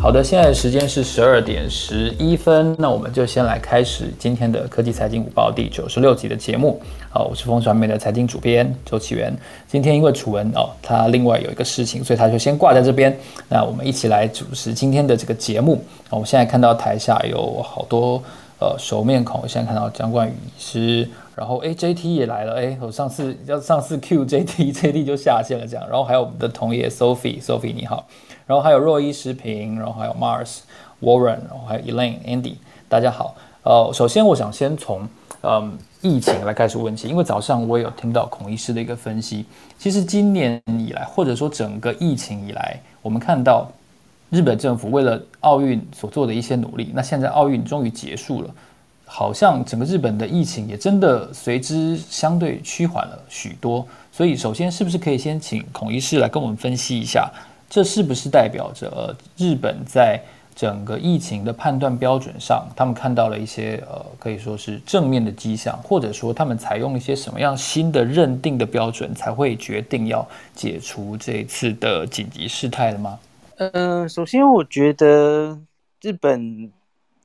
好的，现在时间是十二点十一分，那我们就先来开始今天的科技财经午报第九十六集的节目。好，我是风传媒的财经主编周启源。今天因为楚文哦，他另外有一个事情，所以他就先挂在这边。那我们一起来主持今天的这个节目。我们现在看到台下有好多呃熟面孔，我现在看到张冠宇是，然后哎 JT 也来了，哎我上次要上次 Q JT，JT 就下线了这样，然后还有我们的同业 Sophie，Sophie 你好。然后还有若伊食品，然后还有 Mars Warren，然后还有 Elaine Andy，大家好。呃，首先我想先从嗯疫情来开始问起，因为早上我也有听到孔医师的一个分析。其实今年以来，或者说整个疫情以来，我们看到日本政府为了奥运所做的一些努力，那现在奥运终于结束了，好像整个日本的疫情也真的随之相对趋缓了许多。所以，首先是不是可以先请孔医师来跟我们分析一下？这是不是代表着日本在整个疫情的判断标准上，他们看到了一些呃，可以说是正面的迹象，或者说他们采用一些什么样新的认定的标准，才会决定要解除这一次的紧急事态了吗？嗯，首先我觉得日本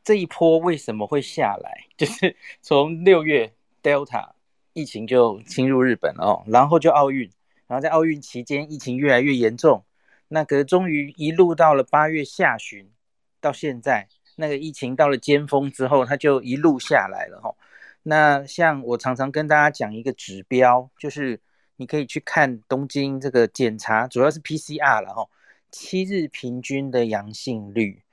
这一波为什么会下来，就是从六月 Delta 疫情就侵入日本了哦，然后就奥运，然后在奥运期间疫情越来越严重。那个终于一路到了八月下旬，到现在那个疫情到了尖峰之后，它就一路下来了哈。那像我常常跟大家讲一个指标，就是你可以去看东京这个检查，主要是 PCR 了哈，七日平均的阳性率，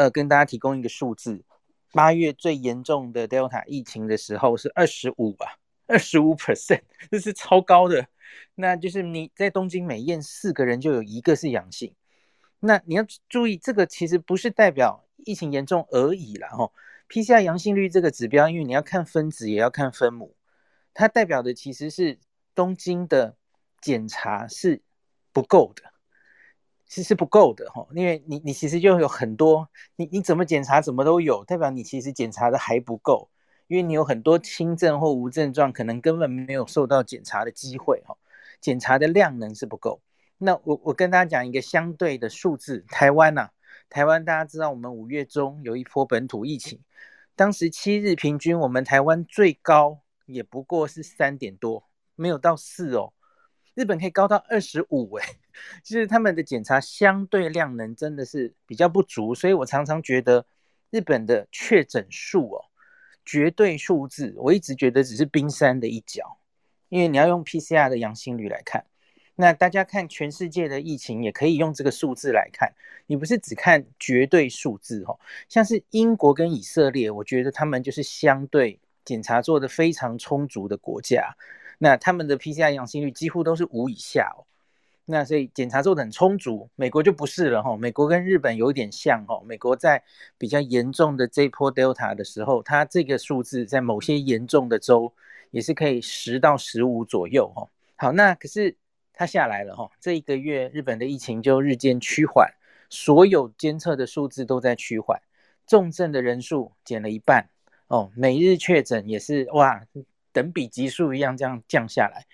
呃，跟大家提供一个数字，八月最严重的 Delta 疫情的时候是二十五啊，二十五 percent，这是超高的。那就是你在东京每验四个人就有一个是阳性，那你要注意，这个其实不是代表疫情严重而已啦。哈。PCR 阳性率这个指标，因为你要看分子也要看分母，它代表的其实是东京的检查是不够的，其实不够的哈，因为你你其实就有很多，你你怎么检查怎么都有，代表你其实检查的还不够。因为你有很多轻症或无症状，可能根本没有受到检查的机会，哈，检查的量能是不够。那我我跟大家讲一个相对的数字，台湾呐，台湾大家知道，我们五月中有一波本土疫情，当时七日平均，我们台湾最高也不过是三点多，没有到四哦。日本可以高到二十五，哎，其实他们的检查相对量能真的是比较不足，所以我常常觉得日本的确诊数哦。绝对数字，我一直觉得只是冰山的一角，因为你要用 PCR 的阳性率来看。那大家看全世界的疫情，也可以用这个数字来看。你不是只看绝对数字哦，像是英国跟以色列，我觉得他们就是相对检查做的非常充足的国家，那他们的 PCR 阳性率几乎都是五以下哦。那所以检查做的很充足，美国就不是了哈。美国跟日本有点像哈。美国在比较严重的这波 Delta 的时候，它这个数字在某些严重的州也是可以十到十五左右哈。好，那可是它下来了哈。这一个月日本的疫情就日渐趋缓，所有监测的数字都在趋缓，重症的人数减了一半哦，每日确诊也是哇，等比级数一样这样降下来。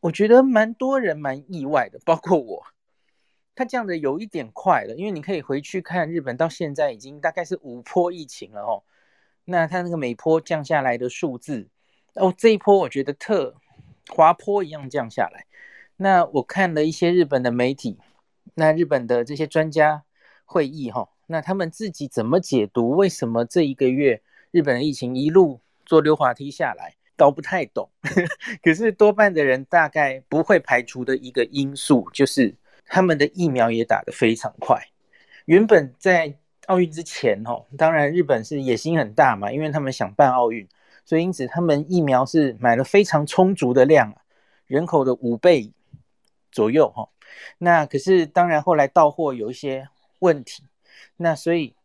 我觉得蛮多人蛮意外的，包括我。他降的有一点快了，因为你可以回去看日本到现在已经大概是五波疫情了哦。那他那个每波降下来的数字，哦，这一波我觉得特滑坡一样降下来。那我看了一些日本的媒体，那日本的这些专家会议哈，那他们自己怎么解读？为什么这一个月日本的疫情一路做溜滑梯下来？搞不太懂，可是多半的人大概不会排除的一个因素，就是他们的疫苗也打得非常快。原本在奥运之前，哦，当然日本是野心很大嘛，因为他们想办奥运，所以因此他们疫苗是买了非常充足的量，人口的五倍左右，哈。那可是当然后来到货有一些问题，那所以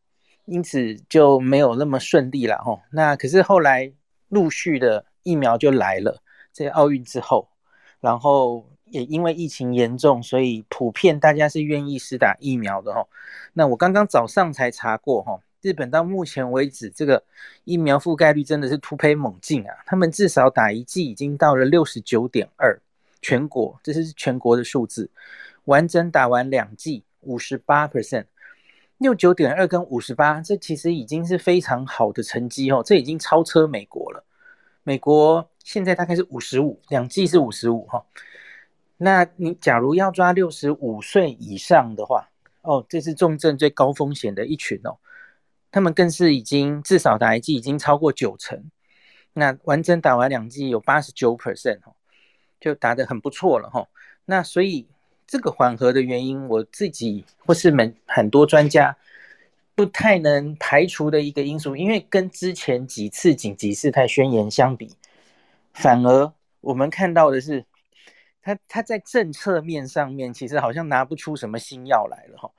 因此就没有那么顺利了，哈。那可是后来陆续的。疫苗就来了，在奥运之后，然后也因为疫情严重，所以普遍大家是愿意施打疫苗的哈。那我刚刚早上才查过哈，日本到目前为止这个疫苗覆盖率真的是突飞猛进啊！他们至少打一剂已经到了六十九点二，全国这是全国的数字，完整打完两剂五十八 percent。六九点二跟五十八，这其实已经是非常好的成绩哦，这已经超车美国了。美国现在大概是五十五，两剂是五十五哈。那你假如要抓六十五岁以上的话，哦，这是重症最高风险的一群哦，他们更是已经至少打一剂已经超过九成，那完整打完两剂有八十九 percent 哦，就打得很不错了哈。那所以。这个缓和的原因，我自己或是们很多专家不太能排除的一个因素，因为跟之前几次紧急事态宣言相比，反而我们看到的是，他他在政策面上面其实好像拿不出什么新药来了哈，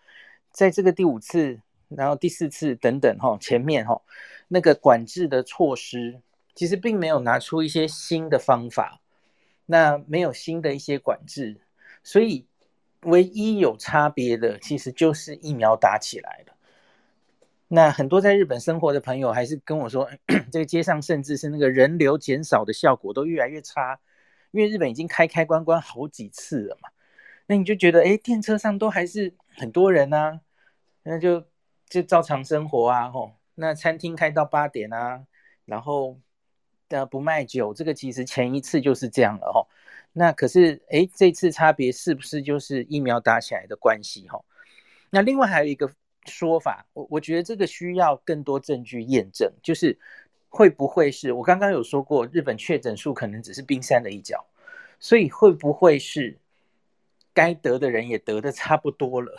在这个第五次，然后第四次等等哈，前面哈那个管制的措施，其实并没有拿出一些新的方法，那没有新的一些管制，所以。唯一有差别的，其实就是疫苗打起来了。那很多在日本生活的朋友还是跟我说，这个街上甚至是那个人流减少的效果都越来越差，因为日本已经开开关关好几次了嘛。那你就觉得，哎，电车上都还是很多人啊，那就就照常生活啊，吼。那餐厅开到八点啊，然后呃不卖酒，这个其实前一次就是这样了，吼。那可是，哎，这次差别是不是就是疫苗打起来的关系？哈，那另外还有一个说法，我我觉得这个需要更多证据验证，就是会不会是我刚刚有说过，日本确诊数可能只是冰山的一角，所以会不会是该得的人也得的差不多了？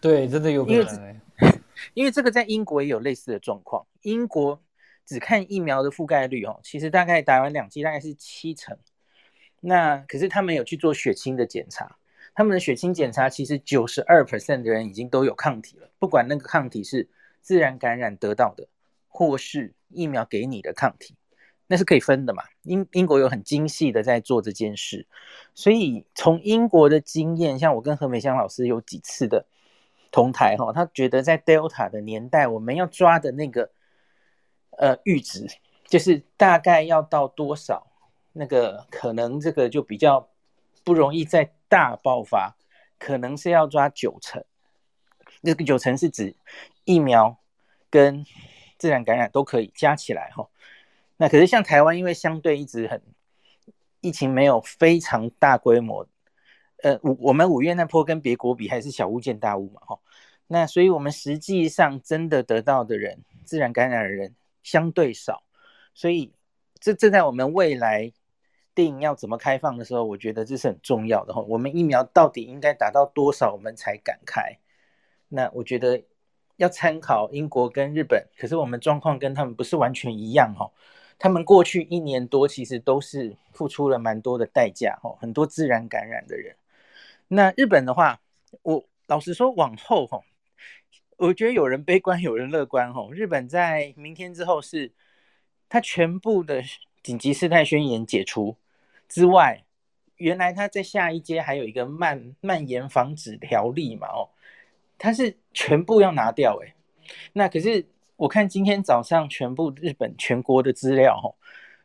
对，真的有可能。因为这个在英国也有类似的状况，英国只看疫苗的覆盖率哦，其实大概打完两剂大概是七成。那可是他们有去做血清的检查，他们的血清检查其实九十二 percent 的人已经都有抗体了，不管那个抗体是自然感染得到的，或是疫苗给你的抗体，那是可以分的嘛。英英国有很精细的在做这件事，所以从英国的经验，像我跟何美香老师有几次的同台哈，他觉得在 Delta 的年代，我们要抓的那个呃阈值，就是大概要到多少。那个可能这个就比较不容易再大爆发，可能是要抓九成。那个九成是指疫苗跟自然感染都可以加起来哈。那可是像台湾，因为相对一直很疫情没有非常大规模，呃，五我们五月那波跟别国比还是小巫见大巫嘛哈。那所以我们实际上真的得到的人，自然感染的人相对少，所以这这在我们未来。定要怎么开放的时候，我觉得这是很重要的哈。我们疫苗到底应该打到多少，我们才敢开？那我觉得要参考英国跟日本，可是我们状况跟他们不是完全一样哈。他们过去一年多其实都是付出了蛮多的代价哈，很多自然感染的人。那日本的话，我老实说，往后哈，我觉得有人悲观，有人乐观哈。日本在明天之后是它全部的。紧急事态宣言解除之外，原来他在下一阶还有一个蔓蔓延防止条例嘛？哦，他是全部要拿掉哎。那可是我看今天早上全部日本全国的资料哦，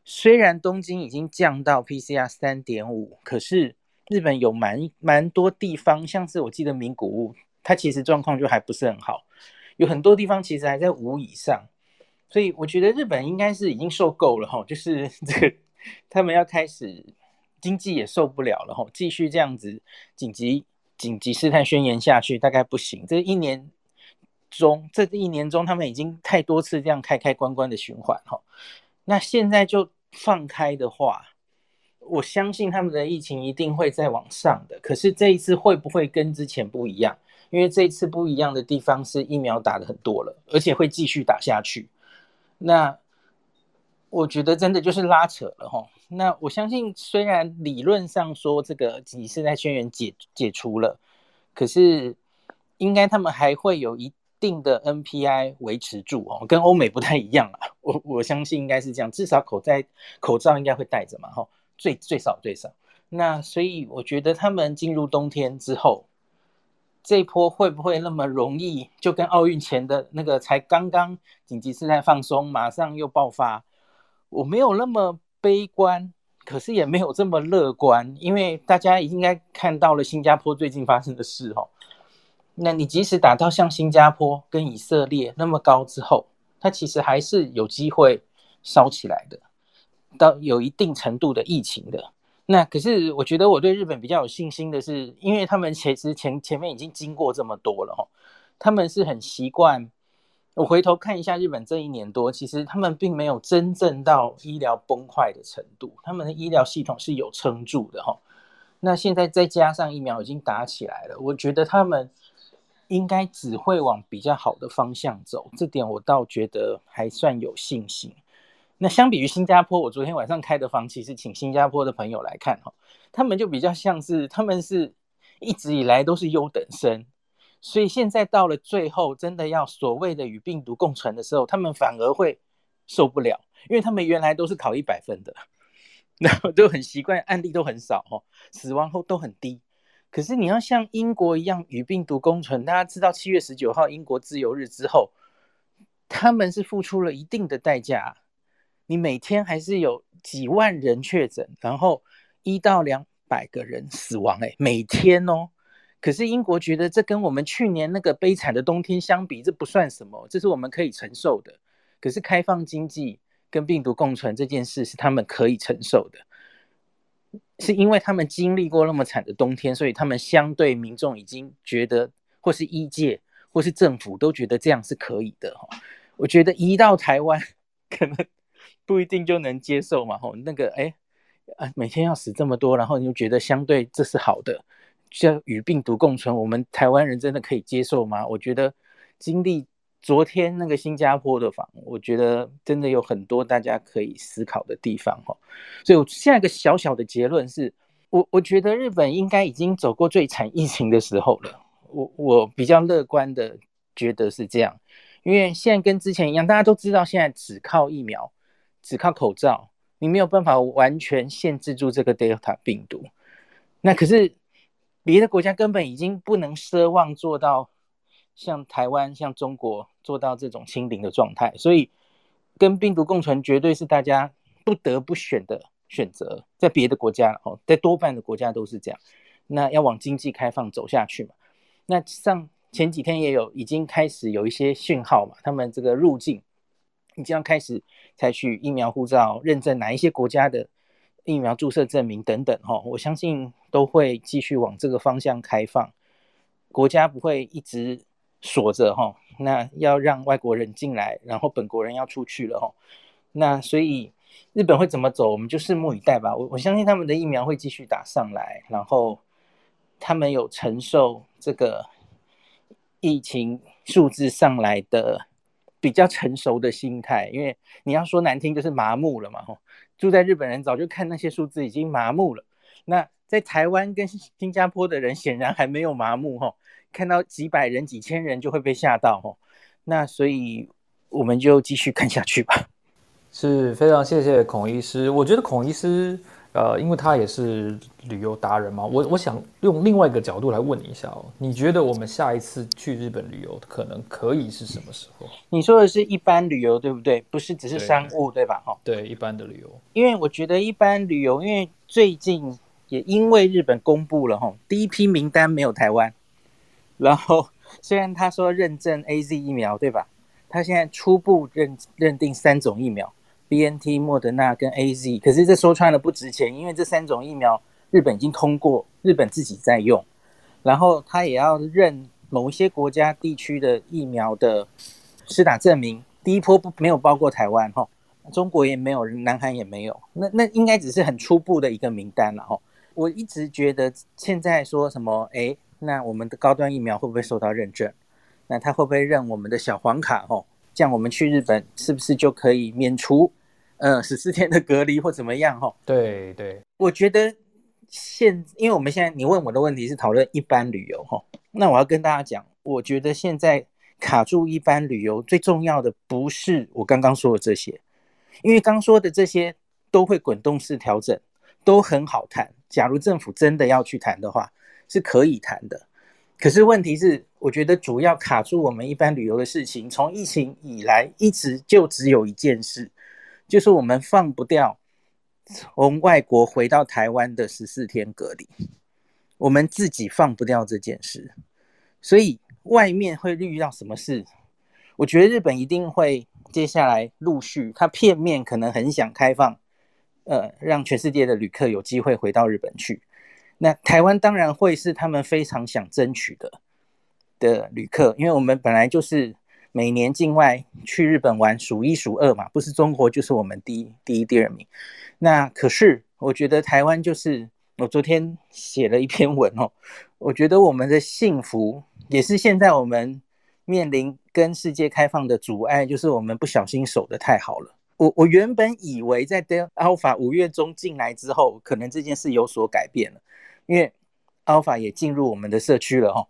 虽然东京已经降到 PCR 三点五，可是日本有蛮蛮多地方，像是我记得名古屋，它其实状况就还不是很好，有很多地方其实还在五以上。所以我觉得日本应该是已经受够了哈，就是这个他们要开始经济也受不了了哈，继续这样子紧急紧急事态宣言下去大概不行。这一年中，这一年中他们已经太多次这样开开关关的循环哈，那现在就放开的话，我相信他们的疫情一定会再往上的。可是这一次会不会跟之前不一样？因为这一次不一样的地方是疫苗打的很多了，而且会继续打下去。那我觉得真的就是拉扯了哈。那我相信，虽然理论上说这个紧急事态宣言解解除了，可是应该他们还会有一定的 NPI 维持住哦，跟欧美不太一样啊。我我相信应该是这样，至少口在口罩应该会戴着嘛哈，最最少最少。那所以我觉得他们进入冬天之后。这一波会不会那么容易？就跟奥运前的那个才刚刚紧急事态放松，马上又爆发？我没有那么悲观，可是也没有这么乐观，因为大家应该看到了新加坡最近发生的事哦。那你即使打到像新加坡跟以色列那么高之后，它其实还是有机会烧起来的，到有一定程度的疫情的。那可是我觉得我对日本比较有信心的是，因为他们其实前前面已经经过这么多了哈，他们是很习惯。我回头看一下日本这一年多，其实他们并没有真正到医疗崩坏的程度，他们的医疗系统是有撑住的哈。那现在再加上疫苗已经打起来了，我觉得他们应该只会往比较好的方向走，这点我倒觉得还算有信心。那相比于新加坡，我昨天晚上开的房其实请新加坡的朋友来看哈，他们就比较像是他们是一直以来都是优等生。所以现在到了最后，真的要所谓的与病毒共存的时候，他们反而会受不了，因为他们原来都是考一百分的，然后都很习惯，案例都很少哦，死亡后都很低。可是你要像英国一样与病毒共存，大家知道七月十九号英国自由日之后，他们是付出了一定的代价，你每天还是有几万人确诊，然后一到两百个人死亡，哎，每天哦。可是英国觉得这跟我们去年那个悲惨的冬天相比，这不算什么，这是我们可以承受的。可是开放经济跟病毒共存这件事是他们可以承受的，是因为他们经历过那么惨的冬天，所以他们相对民众已经觉得，或是医界或是政府都觉得这样是可以的哈。我觉得一到台湾 可能不一定就能接受嘛吼，那个哎啊每天要死这么多，然后你就觉得相对这是好的。要与病毒共存，我们台湾人真的可以接受吗？我觉得经历昨天那个新加坡的访，我觉得真的有很多大家可以思考的地方哈。所以，我现在一个小小的结论是，我我觉得日本应该已经走过最惨疫情的时候了。我我比较乐观的觉得是这样，因为现在跟之前一样，大家都知道现在只靠疫苗、只靠口罩，你没有办法完全限制住这个 Delta 病毒。那可是。别的国家根本已经不能奢望做到像台湾、像中国做到这种清零的状态，所以跟病毒共存绝对是大家不得不选的选择。在别的国家哦，在多半的国家都是这样。那要往经济开放走下去嘛？那上前几天也有已经开始有一些讯号嘛，他们这个入境已经要开始采取疫苗护照认证，哪一些国家的？疫苗注射证明等等，哈，我相信都会继续往这个方向开放，国家不会一直锁着，哈，那要让外国人进来，然后本国人要出去了，哈，那所以日本会怎么走，我们就拭目以待吧。我我相信他们的疫苗会继续打上来，然后他们有承受这个疫情数字上来的比较成熟的心态，因为你要说难听就是麻木了嘛，吼。住在日本人早就看那些数字已经麻木了，那在台湾跟新加坡的人显然还没有麻木吼，看到几百人、几千人就会被吓到吼，那所以我们就继续看下去吧。是非常谢谢孔医师，我觉得孔医师。呃，因为他也是旅游达人嘛，我我想用另外一个角度来问你一下哦，你觉得我们下一次去日本旅游可能可以是什么时候？你说的是一般旅游对不对？不是只是商务对吧？哈，对，一般的旅游。因为我觉得一般旅游，因为最近也因为日本公布了哈，第一批名单没有台湾，然后虽然他说认证 A Z 疫苗对吧？他现在初步认认定三种疫苗。B N T、莫德纳跟 A Z，可是这说穿了不值钱，因为这三种疫苗日本已经通过，日本自己在用，然后他也要认某一些国家地区的疫苗的施打证明。第一波不没有包括台湾哈，中国也没有，南韩也没有，那那应该只是很初步的一个名单了哈。我一直觉得现在说什么，哎，那我们的高端疫苗会不会受到认证？那他会不会认我们的小黄卡？哦？这样我们去日本是不是就可以免除，呃，十四天的隔离或怎么样？哈，对对，我觉得现，因为我们现在你问我的问题是讨论一般旅游，哈，那我要跟大家讲，我觉得现在卡住一般旅游最重要的不是我刚刚说的这些，因为刚说的这些都会滚动式调整，都很好谈。假如政府真的要去谈的话，是可以谈的。可是问题是，我觉得主要卡住我们一般旅游的事情，从疫情以来一直就只有一件事，就是我们放不掉从外国回到台湾的十四天隔离，我们自己放不掉这件事。所以外面会遇到什么事？我觉得日本一定会接下来陆续，它片面可能很想开放，呃，让全世界的旅客有机会回到日本去。那台湾当然会是他们非常想争取的的旅客，因为我们本来就是每年境外去日本玩数一数二嘛，不是中国就是我们第一、第一、第二名。那可是我觉得台湾就是。我昨天写了一篇文哦，我觉得我们的幸福也是现在我们面临跟世界开放的阻碍，就是我们不小心守得太好了。我我原本以为在 Delta Alpha 五月中进来之后，可能这件事有所改变了，因为 Alpha 也进入我们的社区了哈。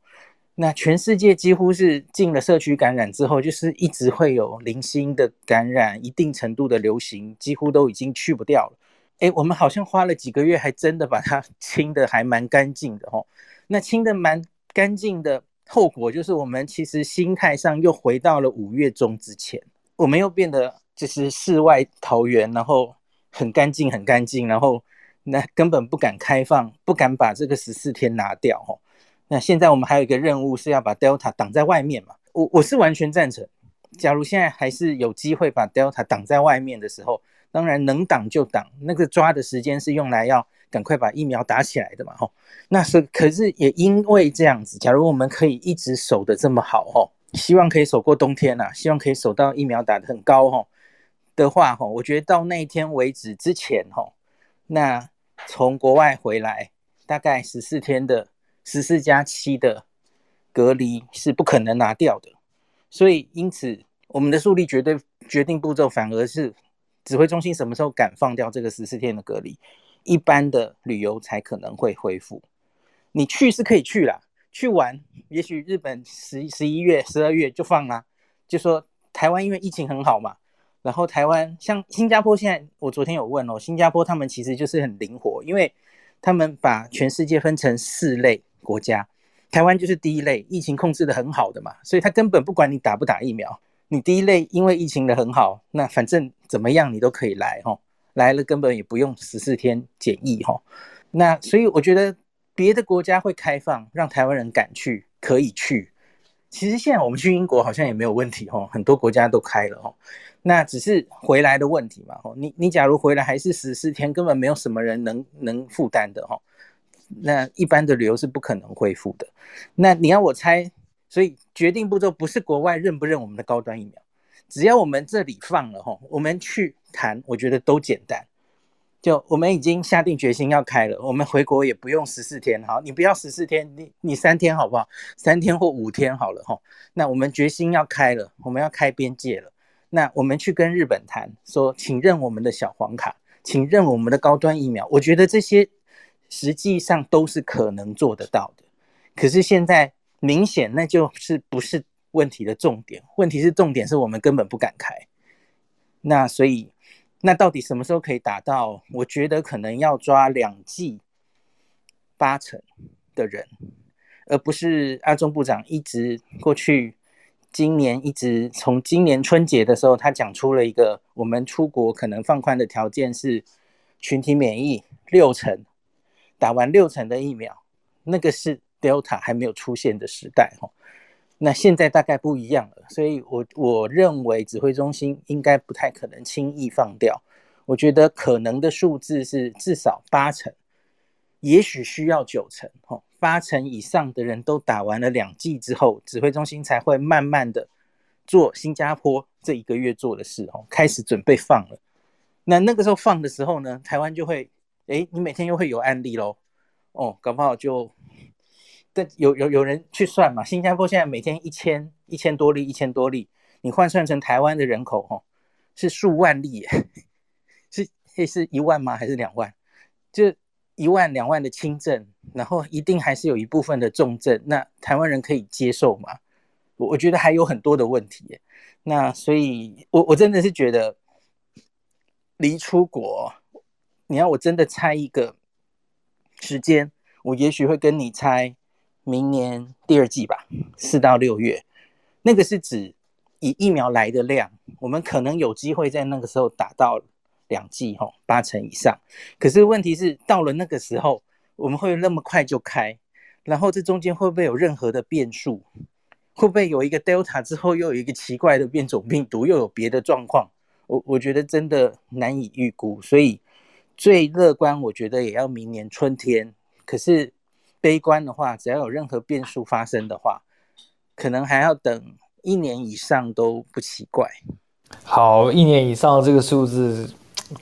那全世界几乎是进了社区感染之后，就是一直会有零星的感染，一定程度的流行，几乎都已经去不掉了。哎，我们好像花了几个月，还真的把它 清的还蛮干净的哦。那清的蛮干净的后果，就是我们其实心态上又回到了五月中之前，我们又变得就是世外桃源，然后很干净很干净，然后那根本不敢开放，不敢把这个十四天拿掉哦。那现在我们还有一个任务是要把 Delta 挡在外面嘛？我我是完全赞成。假如现在还是有机会把 Delta 挡在外面的时候。当然能挡就挡，那个抓的时间是用来要赶快把疫苗打起来的嘛，吼。那是可是也因为这样子，假如我们可以一直守的这么好，吼，希望可以守过冬天呐，希望可以守到疫苗打得很高，吼的话，吼，我觉得到那一天为止之前，吼，那从国外回来大概十四天的十四加七的隔离是不可能拿掉的，所以因此我们的速力绝对决定步骤反而是。指挥中心什么时候敢放掉这个十四天的隔离？一般的旅游才可能会恢复。你去是可以去啦，去玩，也许日本十十一月、十二月就放啦。就说台湾因为疫情很好嘛，然后台湾像新加坡现在，我昨天有问哦，新加坡他们其实就是很灵活，因为他们把全世界分成四类国家，台湾就是第一类，疫情控制的很好的嘛，所以他根本不管你打不打疫苗。你第一类因为疫情的很好，那反正怎么样你都可以来哈，来了根本也不用十四天检疫哈，那所以我觉得别的国家会开放，让台湾人敢去可以去。其实现在我们去英国好像也没有问题哈，很多国家都开了哈，那只是回来的问题嘛吼。你你假如回来还是十四天，根本没有什么人能能负担的哈，那一般的旅游是不可能恢复的。那你要我猜？所以决定步骤不是国外认不认我们的高端疫苗，只要我们这里放了吼，我们去谈，我觉得都简单。就我们已经下定决心要开了，我们回国也不用十四天，好，你不要十四天，你你三天好不好？三天或五天好了吼。那我们决心要开了，我们要开边界了。那我们去跟日本谈，说请认我们的小黄卡，请认我们的高端疫苗。我觉得这些实际上都是可能做得到的。可是现在。明显那就是不是问题的重点，问题是重点是我们根本不敢开。那所以，那到底什么时候可以达到？我觉得可能要抓两季八成的人，而不是阿中部长一直过去今年一直从今年春节的时候，他讲出了一个我们出国可能放宽的条件是群体免疫六成，打完六成的疫苗，那个是。Delta 还没有出现的时代，哈，那现在大概不一样了，所以我我认为指挥中心应该不太可能轻易放掉。我觉得可能的数字是至少八成，也许需要九成，哈，八成以上的人都打完了两剂之后，指挥中心才会慢慢的做新加坡这一个月做的事，哦，开始准备放了。那那个时候放的时候呢，台湾就会，哎，你每天又会有案例喽，哦，搞不好就。但有有有人去算嘛？新加坡现在每天一千一千多例，一千多例，你换算成台湾的人口，哦，是数万例，是是是一万吗？还是两万？就一万两万的轻症，然后一定还是有一部分的重症，那台湾人可以接受吗？我我觉得还有很多的问题，那所以，我我真的是觉得，离出国，你要我真的猜一个时间，我也许会跟你猜。明年第二季吧，四到六月，那个是指以疫苗来的量，我们可能有机会在那个时候打到两季吼，八成以上。可是问题是，到了那个时候，我们会那么快就开，然后这中间会不会有任何的变数？会不会有一个 Delta 之后又有一个奇怪的变种病毒，又有别的状况？我我觉得真的难以预估，所以最乐观，我觉得也要明年春天。可是悲观的话，只要有任何变数发生的话，可能还要等一年以上都不奇怪。好，一年以上这个数字。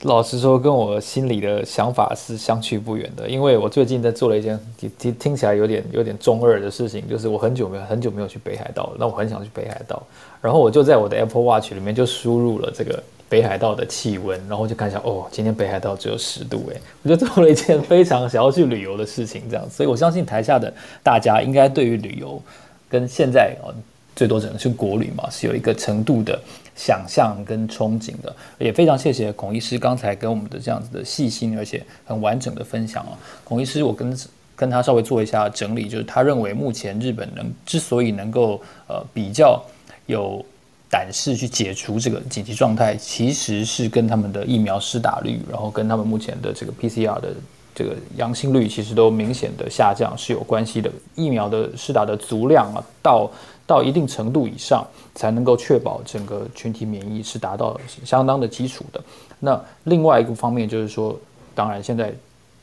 老实说，跟我心里的想法是相去不远的。因为我最近在做了一件听听起来有点有点中二的事情，就是我很久没有很久没有去北海道了。那我很想去北海道，然后我就在我的 Apple Watch 里面就输入了这个北海道的气温，然后就看一下，哦，今天北海道只有十度，诶，我就做了一件非常想要去旅游的事情，这样。所以我相信台下的大家应该对于旅游跟现在哦。最多只能是国旅嘛，是有一个程度的想象跟憧憬的，也非常谢谢孔医师刚才跟我们的这样子的细心而且很完整的分享啊。孔医师，我跟跟他稍微做一下整理，就是他认为目前日本能之所以能够呃比较有胆识去解除这个紧急状态，其实是跟他们的疫苗施打率，然后跟他们目前的这个 PCR 的这个阳性率其实都明显的下降是有关系的。疫苗的施打的足量啊，到到一定程度以上，才能够确保整个群体免疫是达到相当的基础的。那另外一个方面就是说，当然现在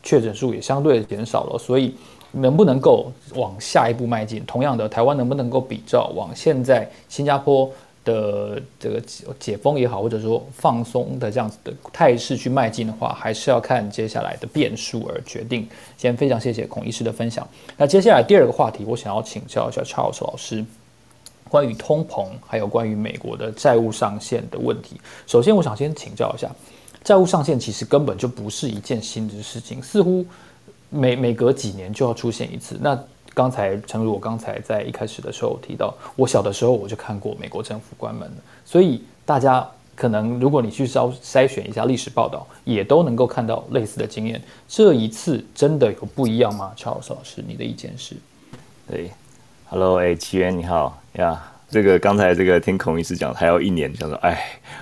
确诊数也相对减少了，所以能不能够往下一步迈进？同样的，台湾能不能够比照往现在新加坡的这个解封也好，或者说放松的这样子的态势去迈进的话，还是要看接下来的变数而决定。先非常谢谢孔医师的分享。那接下来第二个话题，我想要请教一下蔡老师老师。关于通膨，还有关于美国的债务上限的问题。首先，我想先请教一下，债务上限其实根本就不是一件新的事情，似乎每每隔几年就要出现一次。那刚才，诚如我刚才在一开始的时候提到，我小的时候我就看过美国政府关门所以大家可能如果你去稍筛选一下历史报道，也都能够看到类似的经验。这一次真的有不一样吗？Charles 老师，你的意见是？对。Hello，哎，奇源你好呀。这个刚才这个听孔医师讲，还要一年，想说，哎，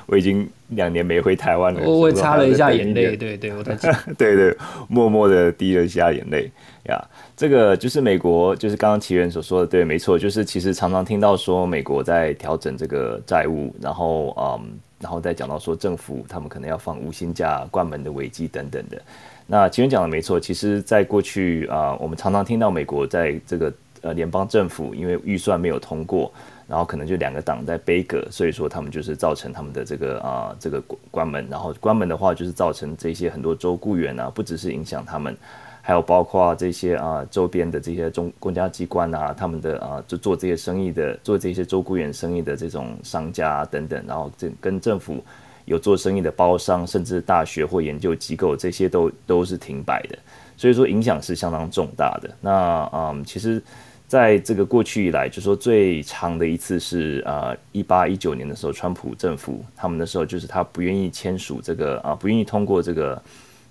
我已经两年没回台湾了。我我 擦了一下眼泪，对对，我在对对，默默的滴了一下眼泪呀。这个就是美国，就是刚刚奇源所说的，对，没错，就是其实常常听到说美国在调整这个债务，然后嗯，然后再讲到说政府他们可能要放无薪假、关门的危机等等的。那奇源讲的没错，其实在过去啊，我们常常听到美国在这个。呃，联邦政府因为预算没有通过，然后可能就两个党在背阁，所以说他们就是造成他们的这个啊这个关门，然后关门的话就是造成这些很多州雇员啊，不只是影响他们，还有包括这些啊周边的这些中公家机关啊，他们的啊就做这些生意的，做这些州雇员生意的这种商家等等，然后这跟政府有做生意的包商，甚至大学或研究机构，这些都都是停摆的，所以说影响是相当重大的。那嗯，其实。在这个过去以来，就说最长的一次是啊，一八一九年的时候，川普政府他们的时候就是他不愿意签署这个啊，不愿意通过这个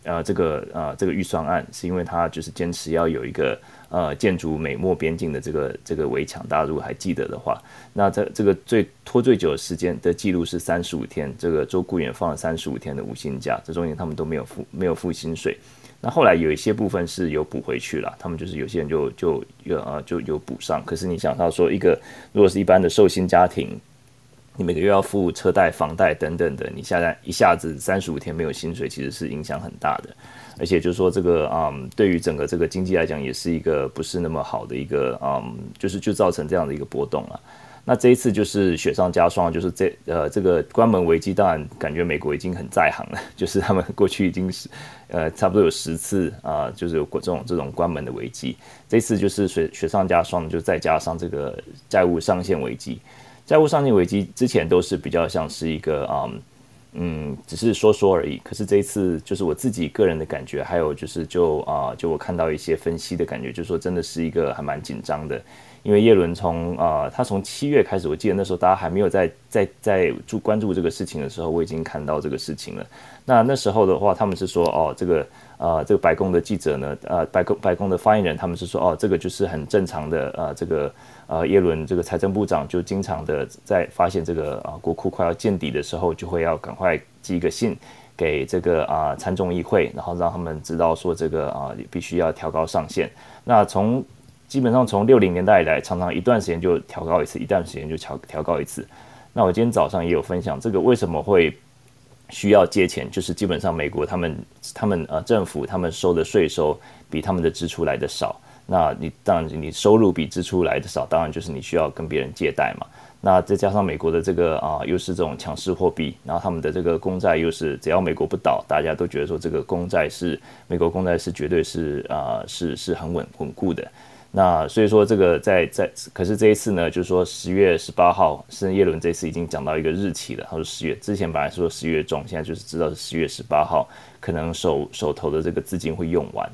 呃这个呃这个预算案，是因为他就是坚持要有一个呃建筑美墨边境的这个这个围墙。大家如果还记得的话，那这这个最拖最久的时间的记录是三十五天，这个周雇员放了三十五天的无薪假，这中间他们都没有付没有付薪水。那后来有一些部分是有补回去了，他们就是有些人就就有啊就有补上。可是你想到说，一个如果是一般的寿星家庭，你每个月要付车贷、房贷等等的，你现在一下子三十五天没有薪水，其实是影响很大的。而且就是说这个嗯，对于整个这个经济来讲，也是一个不是那么好的一个嗯，就是就造成这样的一个波动了。那这一次就是雪上加霜，就是这呃这个关门危机，当然感觉美国已经很在行了，就是他们过去已经是呃差不多有十次啊，就是有过这种这种关门的危机，这次就是雪雪上加霜，就再加上这个债务上限危机，债务上限危机之前都是比较像是一个啊嗯只是说说而已，可是这一次就是我自己个人的感觉，还有就是就啊就我看到一些分析的感觉，就说真的是一个还蛮紧张的。因为耶伦从啊，他从七月开始，我记得那时候大家还没有在在在注关注这个事情的时候，我已经看到这个事情了。那那时候的话，他们是说哦，这个呃，这个白宫的记者呢，呃，白宫白宫的发言人，他们是说哦，这个就是很正常的呃，这个呃，耶伦这个财政部长就经常的在发现这个啊国库快要见底的时候，就会要赶快寄一个信给这个啊参众议会，然后让他们知道说这个啊必须要调高上限。那从基本上从六零年代以来，常常一段时间就调高一次，一段时间就调调高一次。那我今天早上也有分享这个为什么会需要借钱，就是基本上美国他们他们呃政府他们收的税收比他们的支出来的少。那你当然你收入比支出来的少，当然就是你需要跟别人借贷嘛。那再加上美国的这个啊，又是这种强势货币，然后他们的这个公债又是只要美国不倒，大家都觉得说这个公债是美国公债是绝对是啊是是很稳稳固的。那所以说这个在在可是这一次呢，就是说十月十八号，是耶伦这次已经讲到一个日期了。他说十月之前本来说十月中，现在就是知道是十月十八号，可能手手头的这个资金会用完。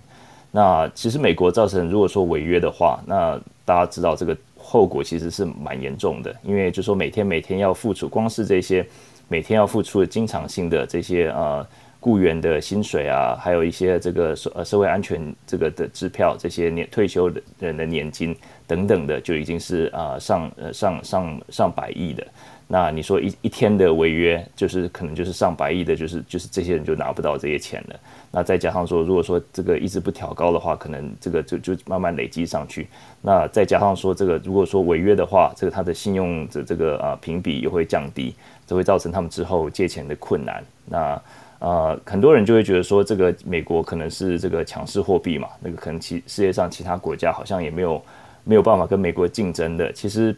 那其实美国造成如果说违约的话，那大家知道这个。后果其实是蛮严重的，因为就说每天每天要付出，光是这些每天要付出的经常性的这些呃雇员的薪水啊，还有一些这个社呃社会安全这个的支票，这些年退休人的年金等等的，就已经是啊上呃上上上百亿的。那你说一一天的违约，就是可能就是上百亿的，就是就是这些人就拿不到这些钱了。那再加上说，如果说这个一直不调高的话，可能这个就就慢慢累积上去。那再加上说，这个如果说违约的话，这个他的信用的这个啊评比也会降低，这会造成他们之后借钱的困难。那呃，很多人就会觉得说，这个美国可能是这个强势货币嘛，那个可能其世界上其他国家好像也没有没有办法跟美国竞争的。其实。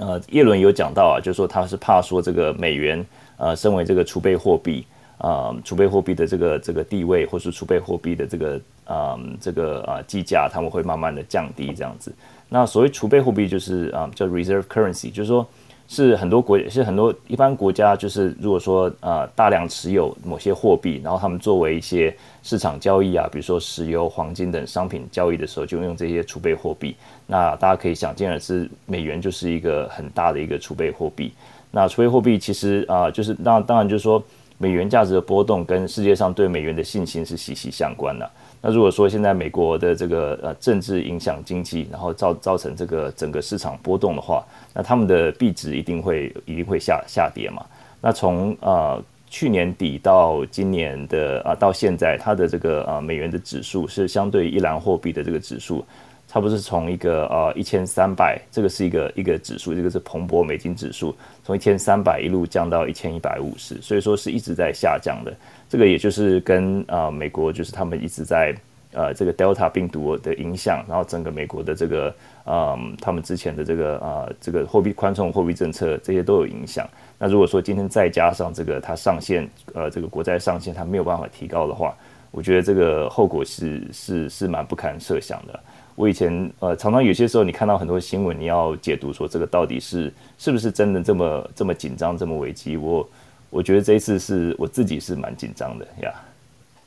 呃，叶伦有讲到啊，就是说他是怕说这个美元，呃，身为这个储备货币，啊，储备货币的这个这个地位，或是储备货币的这个啊这个啊计价，他们会慢慢的降低这样子。那所谓储备货币就是啊叫 reserve currency，就是说。是很多国，是很多一般国家，就是如果说呃大量持有某些货币，然后他们作为一些市场交易啊，比如说石油、黄金等商品交易的时候，就用这些储备货币。那大家可以想见的是，美元就是一个很大的一个储备货币。那储备货币其实啊，就是那当然就是说，美元价值的波动跟世界上对美元的信心是息息相关的。那如果说现在美国的这个呃政治影响经济，然后造造成这个整个市场波动的话，那他们的币值一定会一定会下下跌嘛？那从呃去年底到今年的啊到现在，它的这个呃美元的指数是相对一篮货币的这个指数。差不多是从一个呃一千三百，这个是一个一个指数，这个是彭博美金指数，从一千三百一路降到一千一百五十，所以说是一直在下降的。这个也就是跟呃美国就是他们一直在呃这个 Delta 病毒的影响，然后整个美国的这个呃他们之前的这个呃这个货币宽松货币政策这些都有影响。那如果说今天再加上这个它上限呃这个国债上限它没有办法提高的话，我觉得这个后果是是是蛮不堪设想的。我以前呃常常有些时候你看到很多新闻，你要解读说这个到底是是不是真的这么这么紧张这么危机？我我觉得这一次是我自己是蛮紧张的呀。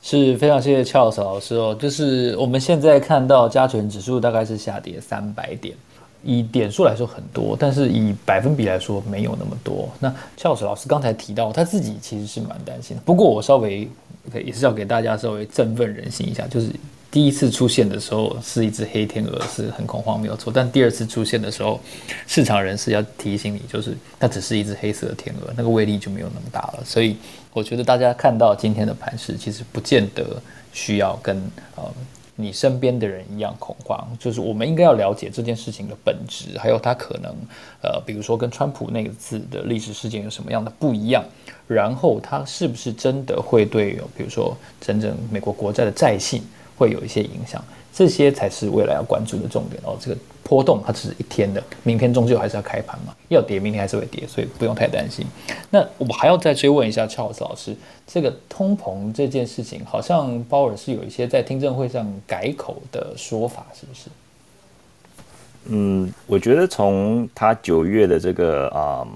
是非常谢谢俏老师哦，就是我们现在看到加权指数大概是下跌三百点，以点数来说很多，但是以百分比来说没有那么多。那俏老师刚才提到他自己其实是蛮担心的，不过我稍微也是要给大家稍微振奋人心一下，就是。第一次出现的时候是一只黑天鹅，是很恐慌，没有错。但第二次出现的时候，市场人士要提醒你，就是它只是一只黑色的天鹅，那个威力就没有那么大了。所以我觉得大家看到今天的盘势，其实不见得需要跟呃你身边的人一样恐慌。就是我们应该要了解这件事情的本质，还有它可能呃，比如说跟川普那个字的历史事件有什么样的不一样，然后它是不是真的会对，比如说真正美国国债的债性。会有一些影响，这些才是未来要关注的重点哦。这个波动它只是一天的，明天终究还是要开盘嘛，要跌明天还是会跌，所以不用太担心。那我还要再追问一下乔尔斯老师，这个通膨这件事情，好像鲍尔是有一些在听证会上改口的说法，是不是？嗯，我觉得从他九月的这个啊。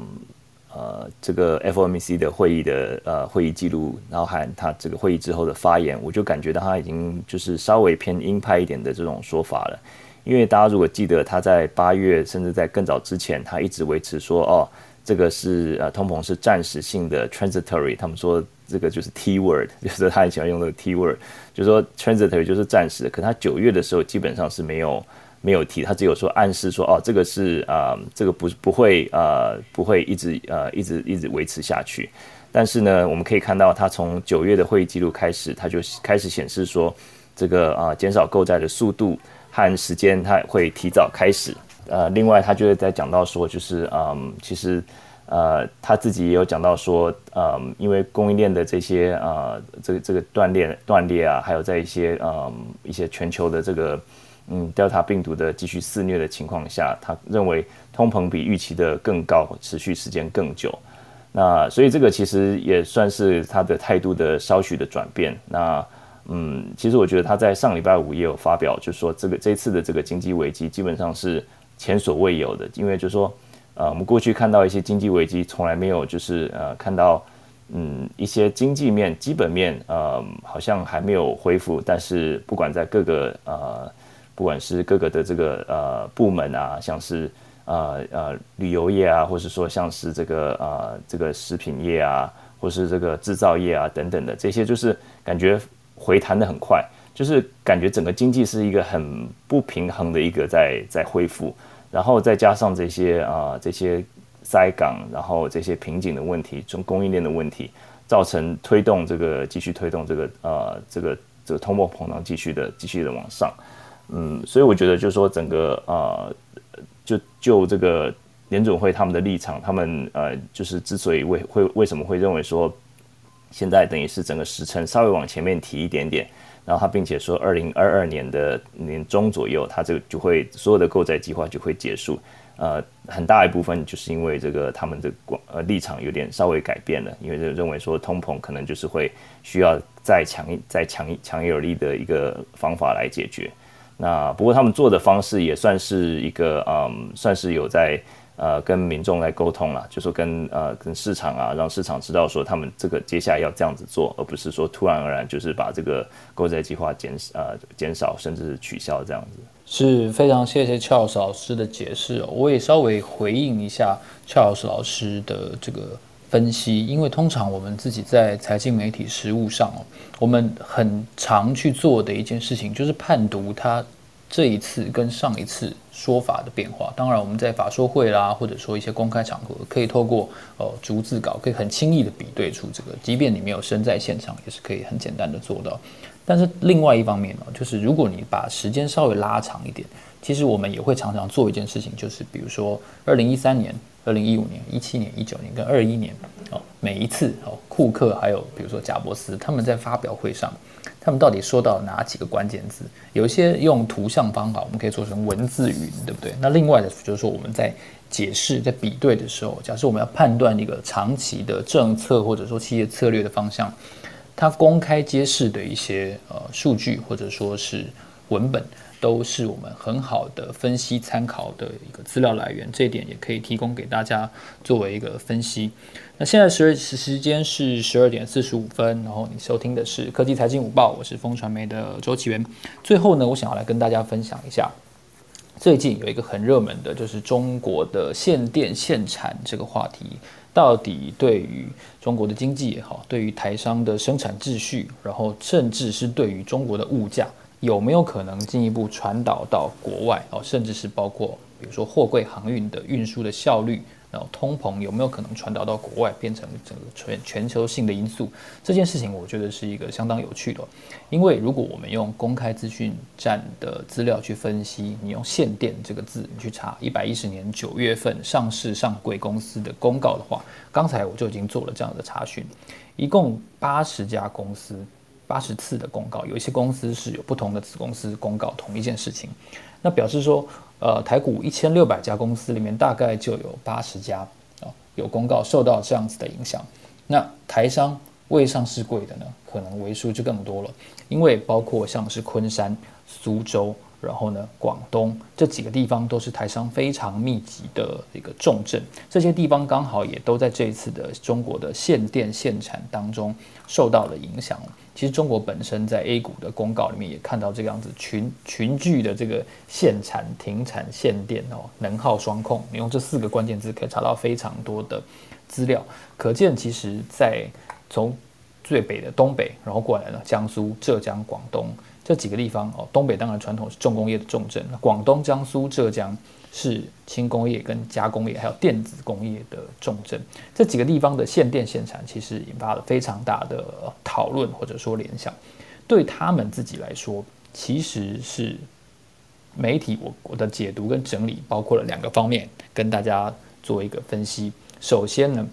呃，这个 FOMC 的会议的呃会议记录，然后还他这个会议之后的发言，我就感觉到他已经就是稍微偏鹰派一点的这种说法了。因为大家如果记得他在八月，甚至在更早之前，他一直维持说，哦，这个是呃通膨是暂时性的 transitory，他们说这个就是 T word，就是他很喜欢用那个 T word，就是说 transitory 就是暂时的。可他九月的时候基本上是没有。没有提，他只有说暗示说，哦，这个是啊，这个不不会呃不会一直呃一直一直维持下去。但是呢，我们可以看到，他从九月的会议记录开始，他就开始显示说，这个啊减少购债的速度，和时间他会提早开始。呃，另外他就是在讲到说，就是嗯，其实呃他自己也有讲到说，嗯，因为供应链的这些呃这个这个断裂断裂啊，还有在一些嗯一些全球的这个嗯 Delta 病毒的继续肆虐的情况下，他认为通膨比预期的更高，持续时间更久。那所以这个其实也算是他的态度的稍许的转变。那嗯，其实我觉得他在上礼拜五也有发表，就是说这个这次的这个经济危机基本上是前所未有的，因为就是说呃，我们过去看到一些经济危机，从来没有就是呃看到嗯一些经济面基本面呃好像还没有恢复，但是不管在各个呃不管是各个的这个呃部门啊，像是。呃呃，旅游业啊，或是说像是这个呃这个食品业啊，或是这个制造业啊等等的这些，就是感觉回弹的很快，就是感觉整个经济是一个很不平衡的一个在在恢复，然后再加上这些啊这些塞港，然后这些瓶颈的问题，从供应链的问题，造成推动这个继续推动这个呃这个这个通货膨胀继续的继续的往上，嗯，所以我觉得就是说整个呃。就就这个联准会他们的立场，他们呃，就是之所以为会为什么会认为说，现在等于是整个时程稍微往前面提一点点，然后他并且说二零二二年的年中左右，他这个就会所有的购债计划就会结束，呃，很大一部分就是因为这个他们的广呃立场有点稍微改变了，因为就认为说通膨可能就是会需要再强再强强有力的一个方法来解决。那不过他们做的方式也算是一个，嗯，算是有在呃跟民众来沟通了，就说跟呃跟市场啊，让市场知道说他们这个接下来要这样子做，而不是说突然而然就是把这个购债计划减呃减少甚至是取消这样子。是非常谢谢俏老师老师的解释，我也稍微回应一下 Charles 老师的这个。分析，因为通常我们自己在财经媒体实务上哦，我们很常去做的一件事情就是判读它这一次跟上一次说法的变化。当然，我们在法说会啦，或者说一些公开场合，可以透过呃逐字稿，可以很轻易的比对出这个，即便你没有身在现场，也是可以很简单的做到。但是另外一方面呢，就是如果你把时间稍微拉长一点，其实我们也会常常做一件事情，就是比如说二零一三年。二零一五年、一七年、一九年跟二一年，哦，每一次哦，库克还有比如说贾伯斯，他们在发表会上，他们到底说到哪几个关键字？有一些用图像方法，我们可以做成文字云，对不对？那另外的就是说，我们在解释、在比对的时候，假设我们要判断一个长期的政策或者说企业策略的方向，它公开揭示的一些呃数据或者说是文本。都是我们很好的分析参考的一个资料来源，这一点也可以提供给大家作为一个分析。那现在时时间是十二点四十五分，然后你收听的是科技财经午报，我是风传媒的周启源。最后呢，我想要来跟大家分享一下，最近有一个很热门的，就是中国的限电限产这个话题，到底对于中国的经济也好，对于台商的生产秩序，然后甚至是对于中国的物价。有没有可能进一步传导到国外哦？甚至是包括比如说货柜航运的运输的效率，然后通膨有没有可能传导到国外，变成整个全全球性的因素？这件事情我觉得是一个相当有趣的，因为如果我们用公开资讯站的资料去分析，你用限电这个字，你去查一百一十年九月份上市上柜公司的公告的话，刚才我就已经做了这样的查询，一共八十家公司。八十次的公告，有一些公司是有不同的子公司公告同一件事情，那表示说，呃，台股一千六百家公司里面大概就有八十家啊有公告受到这样子的影响。那台商未上市柜的呢，可能为数就更多了，因为包括像是昆山、苏州。然后呢，广东这几个地方都是台商非常密集的一个重镇，这些地方刚好也都在这一次的中国的限电限产当中受到了影响。其实中国本身在 A 股的公告里面也看到这个样子群群聚的这个限产、停产、限电哦，能耗双控，你用这四个关键字可以查到非常多的资料，可见其实在从最北的东北，然后过来呢，江苏、浙江、广东。这几个地方哦，东北当然传统是重工业的重镇，广东、江苏、浙江是轻工业跟加工业还有电子工业的重镇。这几个地方的限电限产，其实引发了非常大的讨论或者说联想。对他们自己来说，其实是媒体我我的解读跟整理包括了两个方面，跟大家做一个分析。首先呢，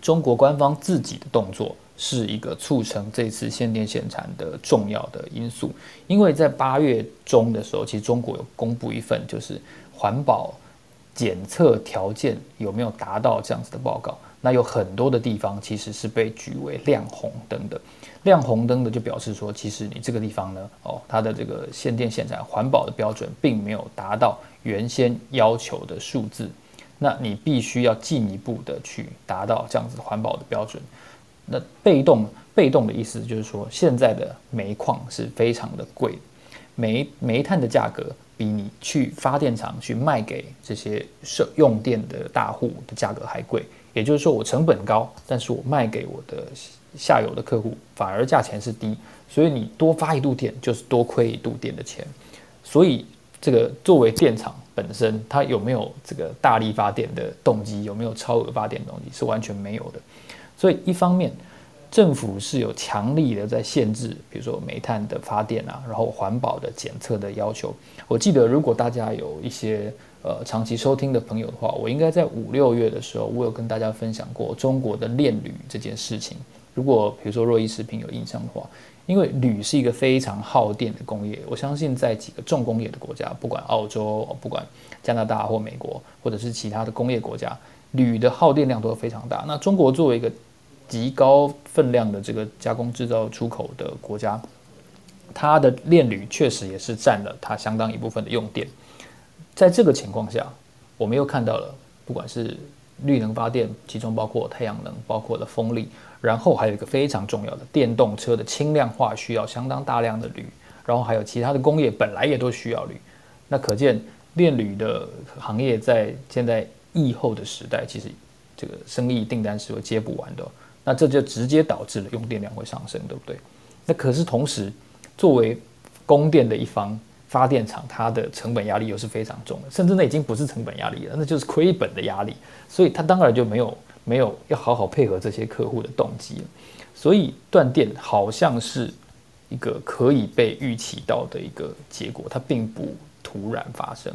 中国官方自己的动作是一个促成这次限电限产的重要的因素，因为在八月中的时候，其实中国有公布一份就是环保检测条件有没有达到这样子的报告。那有很多的地方其实是被举为亮红灯的，亮红灯的就表示说，其实你这个地方呢，哦，它的这个限电限产环保的标准并没有达到原先要求的数字，那你必须要进一步的去达到这样子环保的标准。那被动被动的意思就是说，现在的煤矿是非常的贵，煤煤炭的价格比你去发电厂去卖给这些设用电的大户的价格还贵。也就是说，我成本高，但是我卖给我的下游的客户反而价钱是低，所以你多发一度电就是多亏一度电的钱。所以这个作为电厂本身，它有没有这个大力发电的动机，有没有超额发电动机，是完全没有的。所以一方面，政府是有强力的在限制，比如说煤炭的发电啊，然后环保的检测的要求。我记得如果大家有一些。呃，长期收听的朋友的话，我应该在五六月的时候，我有跟大家分享过中国的炼铝这件事情。如果比如说若依食品有印象的话，因为铝是一个非常耗电的工业，我相信在几个重工业的国家，不管澳洲、不管加拿大或美国，或者是其他的工业国家，铝的耗电量都非常大。那中国作为一个极高分量的这个加工制造出口的国家，它的炼铝确实也是占了它相当一部分的用电。在这个情况下，我们又看到了，不管是绿能发电，其中包括太阳能，包括了风力，然后还有一个非常重要的电动车的轻量化需要相当大量的铝，然后还有其他的工业本来也都需要铝，那可见炼铝的行业在现在疫后的时代，其实这个生意订单是会接不完的，那这就直接导致了用电量会上升，对不对？那可是同时，作为供电的一方。发电厂它的成本压力又是非常重的，甚至那已经不是成本压力了，那就是亏本的压力。所以它当然就没有没有要好好配合这些客户的动机了。所以断电好像是一个可以被预期到的一个结果，它并不突然发生。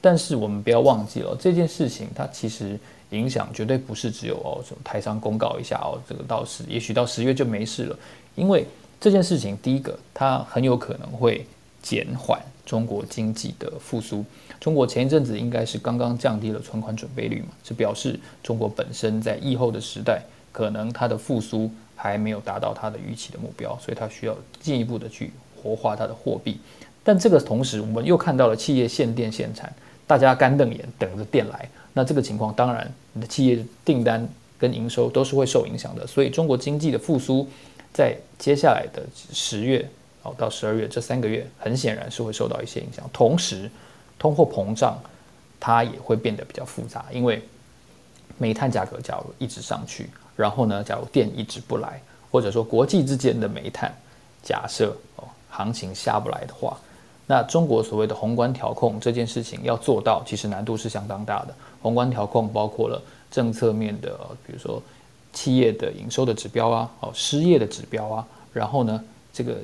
但是我们不要忘记了这件事情，它其实影响绝对不是只有哦，什么台商公告一下哦，这个到十也许到十月就没事了。因为这件事情，第一个它很有可能会。减缓中国经济的复苏。中国前一阵子应该是刚刚降低了存款准备率嘛，是表示中国本身在疫后的时代，可能它的复苏还没有达到它的预期的目标，所以它需要进一步的去活化它的货币。但这个同时，我们又看到了企业限电限产，大家干瞪眼等着电来。那这个情况，当然你的企业订单跟营收都是会受影响的。所以中国经济的复苏，在接下来的十月哦。到十二月这三个月，很显然是会受到一些影响。同时，通货膨胀它也会变得比较复杂，因为煤炭价格假如一直上去，然后呢，假如电一直不来，或者说国际之间的煤炭假设哦行情下不来的话，那中国所谓的宏观调控这件事情要做到，其实难度是相当大的。宏观调控包括了政策面的，比如说企业的营收的指标啊，哦失业的指标啊，然后呢？这个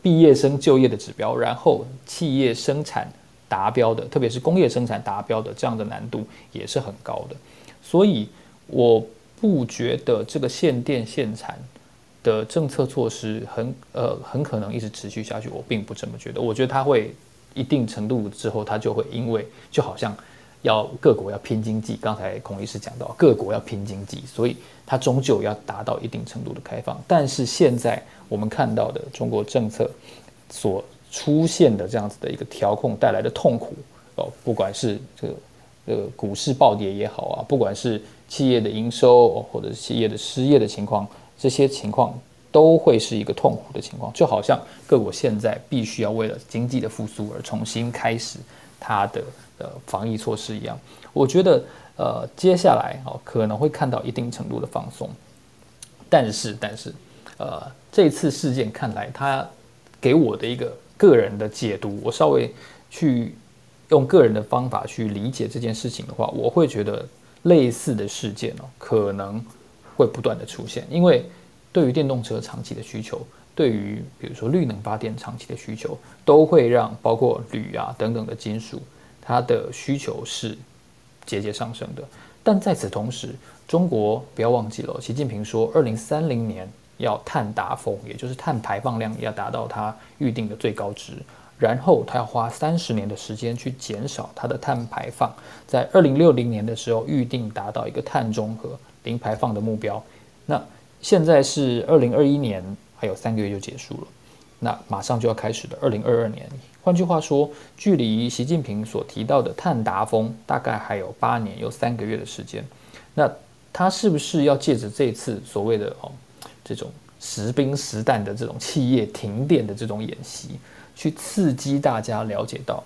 毕业生就业的指标，然后企业生产达标的，特别是工业生产达标的这样的难度也是很高的，所以我不觉得这个限电限产的政策措施很呃很可能一直持续下去，我并不这么觉得，我觉得它会一定程度之后，它就会因为就好像。要各国要拼经济，刚才孔医师讲到，各国要拼经济，所以它终究要达到一定程度的开放。但是现在我们看到的中国政策所出现的这样子的一个调控带来的痛苦哦，不管是这个呃股市暴跌也好啊，不管是企业的营收或者是企业的失业的情况，这些情况都会是一个痛苦的情况。就好像各国现在必须要为了经济的复苏而重新开始它的。的防疫措施一样，我觉得呃接下来哦可能会看到一定程度的放松，但是但是呃这次事件看来，它给我的一个个人的解读，我稍微去用个人的方法去理解这件事情的话，我会觉得类似的事件哦可能会不断的出现，因为对于电动车长期的需求对于比如说绿能发电长期的需求，都会让包括铝啊等等的金属，它的需求是节节上升的。但在此同时，中国不要忘记了，习近平说，二零三零年要碳达峰，也就是碳排放量要达到它预定的最高值，然后他要花三十年的时间去减少它的碳排放，在二零六零年的时候预定达到一个碳中和零排放的目标。那现在是二零二一年，还有三个月就结束了，那马上就要开始的二零二二年。换句话说，距离习近平所提到的碳达峰大概还有八年有三个月的时间。那他是不是要借着这次所谓的哦这种实兵实弹的这种企业停电的这种演习，去刺激大家了解到，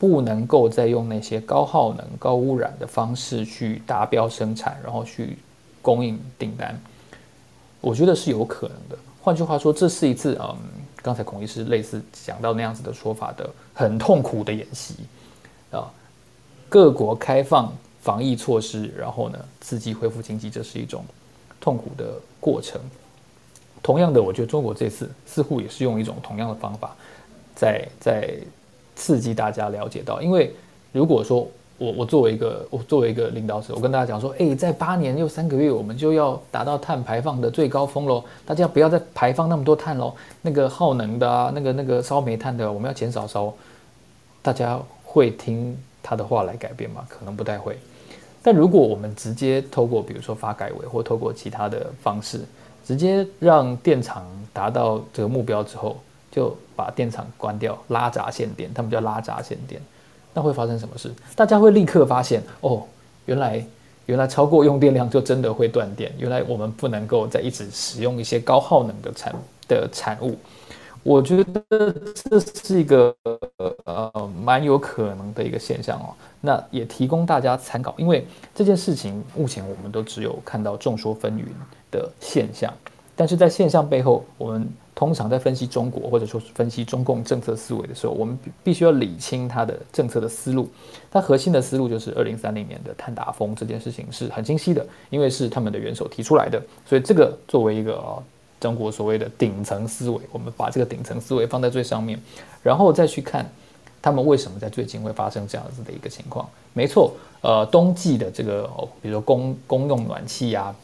不能够再用那些高耗能、高污染的方式去达标生产，然后去供应订单？我觉得是有可能的。换句话说，这是一次嗯。刚才孔医师类似讲到那样子的说法的很痛苦的演习啊，各国开放防疫措施，然后呢刺激恢复经济，这是一种痛苦的过程。同样的，我觉得中国这次似乎也是用一种同样的方法，在在刺激大家了解到，因为如果说。我我作为一个我作为一个领导者，我跟大家讲说，哎，在八年又三个月，我们就要达到碳排放的最高峰喽。大家不要再排放那么多碳喽。那个耗能的啊，那个那个烧煤炭的，我们要减少烧。大家会听他的话来改变吗？可能不太会。但如果我们直接透过比如说发改委或透过其他的方式，直接让电厂达到这个目标之后，就把电厂关掉，拉闸限电，他们叫拉闸限电。那会发生什么事？大家会立刻发现哦，原来原来超过用电量就真的会断电。原来我们不能够再一直使用一些高耗能的产的产物。我觉得这是一个呃蛮有可能的一个现象哦。那也提供大家参考，因为这件事情目前我们都只有看到众说纷纭的现象，但是在现象背后，我们。通常在分析中国或者说是分析中共政策思维的时候，我们必须要理清它的政策的思路。它核心的思路就是二零三零年的碳达峰这件事情是很清晰的，因为是他们的元首提出来的，所以这个作为一个中国所谓的顶层思维，我们把这个顶层思维放在最上面，然后再去看他们为什么在最近会发生这样子的一个情况。没错，呃，冬季的这个，比如说公公用暖气呀。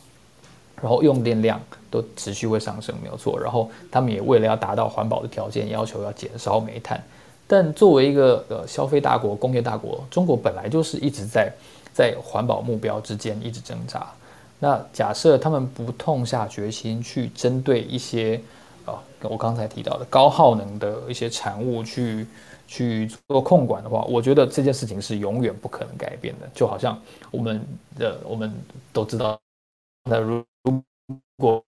然后用电量持续会上升，没有错。然后他们也为了要达到环保的条件，要求要减少煤炭。但作为一个呃消费大国、工业大国，中国本来就是一直在在环保目标之间一直挣扎。那假设他们不痛下决心去针对一些啊，我刚才提到的高耗能的一些产物去去做控管的话，我觉得这件事情是永远不可能改变的。就好像我们的我们都知道，那如如果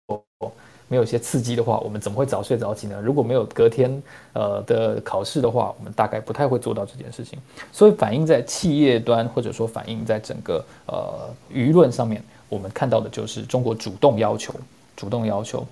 没有一些刺激的话，我们怎么会早睡早起呢？如果没有隔天呃的考试的话，我们大概不太会做到这件事情。所以反映在企业端，或者说反映在整个呃舆论上面，我们看到的就是中国主动要求，主动要求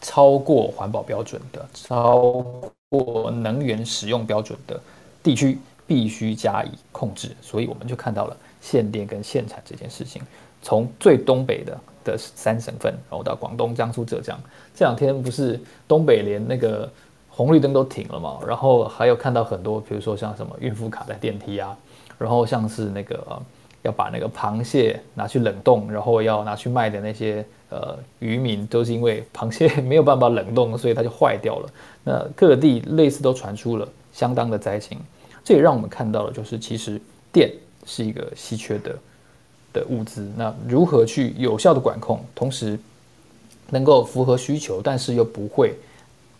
超过环保标准的、超过能源使用标准的地区必须加以控制。所以我们就看到了限电跟限产这件事情，从最东北的。的三省份，然后到广东、江苏、浙江，这两天不是东北连那个红绿灯都停了嘛？然后还有看到很多，比如说像什么孕妇卡在电梯啊，然后像是那个要把那个螃蟹拿去冷冻，然后要拿去卖的那些呃渔民，都是因为螃蟹没有办法冷冻，所以它就坏掉了。那各地类似都传出了相当的灾情，这也让我们看到了，就是其实电是一个稀缺的。的物资，那如何去有效的管控，同时能够符合需求，但是又不会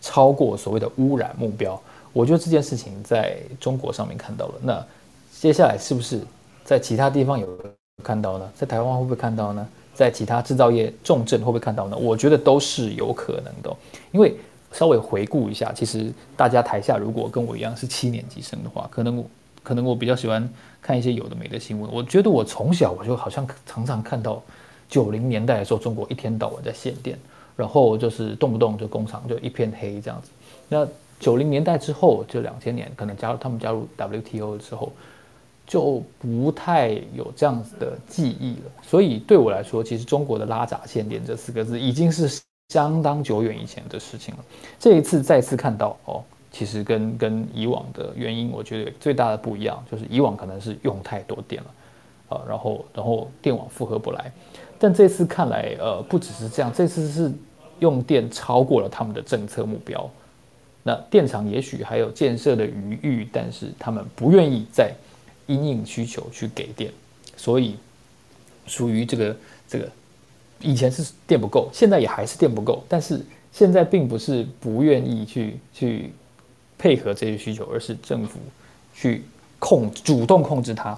超过所谓的污染目标？我觉得这件事情在中国上面看到了，那接下来是不是在其他地方有看到呢？在台湾会不会看到呢？在其他制造业重镇会不会看到呢？我觉得都是有可能的，因为稍微回顾一下，其实大家台下如果跟我一样是七年级生的话，可能可能我比较喜欢。看一些有的没的新闻，我觉得我从小我就好像常常看到九零年代的时候，中国一天到晚在限电，然后就是动不动就工厂就一片黑这样子。那九零年代之后，就两千年可能加入他们加入 WTO 的时候，就不太有这样子的记忆了。所以对我来说，其实中国的拉闸限电这四个字已经是相当久远以前的事情了。这一次再次看到哦，其实跟跟以往的原因，我觉得最大的不一样就是以往可能是用太多电了啊，然后然后电网负荷不来，但这次看来，呃，不只是这样，这次是用电超过了他们的政策目标。那电厂也许还有建设的余裕，但是他们不愿意再因应需求去给电，所以属于这个这个。以前是电不够，现在也还是电不够，但是现在并不是不愿意去去配合这些需求，而是政府去控主动控制它，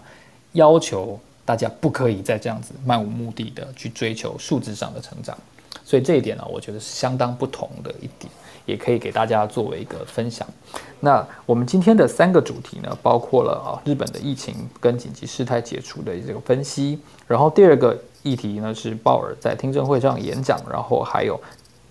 要求大家不可以再这样子漫无目的的去追求数字上的成长，所以这一点呢，我觉得是相当不同的一点，也可以给大家作为一个分享。那我们今天的三个主题呢，包括了啊日本的疫情跟紧急事态解除的这个分析，然后第二个。议题呢是鲍尔在听证会上演讲，然后还有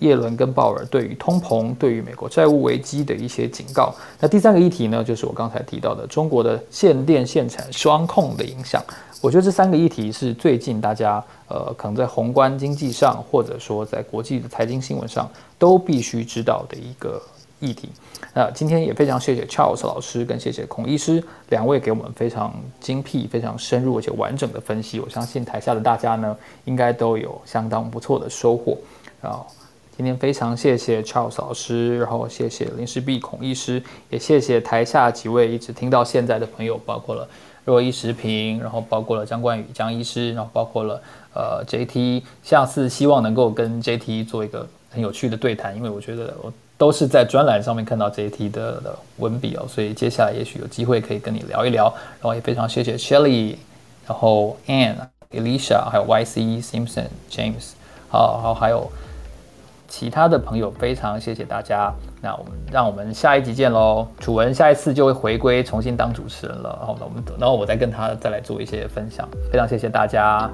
耶伦跟鲍尔对于通膨、对于美国债务危机的一些警告。那第三个议题呢，就是我刚才提到的中国的限电限产双控的影响。我觉得这三个议题是最近大家呃可能在宏观经济上，或者说在国际的财经新闻上都必须知道的一个。议题，那今天也非常谢谢 Charles 老师跟谢谢孔医师两位给我们非常精辟、非常深入而且完整的分析。我相信台下的大家呢，应该都有相当不错的收获。然后今天非常谢谢 Charles 老师，然后谢谢林世璧孔医师，也谢谢台下几位一直听到现在的朋友，包括了若一时平，然后包括了张冠宇江医师，然后包括了呃 JT。下次希望能够跟 JT 做一个很有趣的对谈，因为我觉得我。都是在专栏上面看到这一题的的文笔哦，所以接下来也许有机会可以跟你聊一聊。然后也非常谢谢 Shelly，然后 Anne、Elisha，还有 YC、Simpson、James，好，然后还有其他的朋友，非常谢谢大家。那我们让我们下一集见喽。楚文下一次就会回归重新当主持人了，然后我们然后我再跟他再来做一些分享。非常谢谢大家。